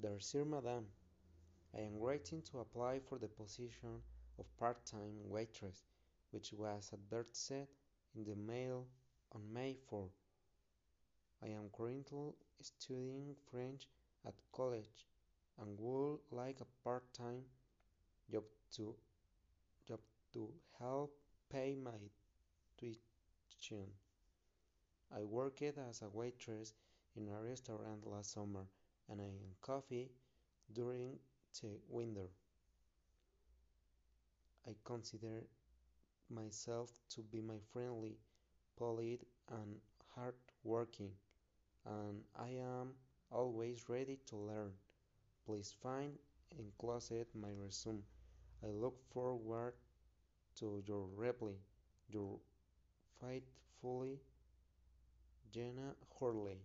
Dear Sir/Madam, I am writing to apply for the position of part-time waitress which was advertised in the Mail on May 4. I am currently studying French at college and would like a part-time job to, job to help pay my tuition. I worked as a waitress in a restaurant last summer and in coffee during the winter. I consider myself to be my friendly, polite and hard-working, and I am always ready to learn. Please find enclosed my resume. I look forward to your reply. Your faithfully, Jenna Hurley.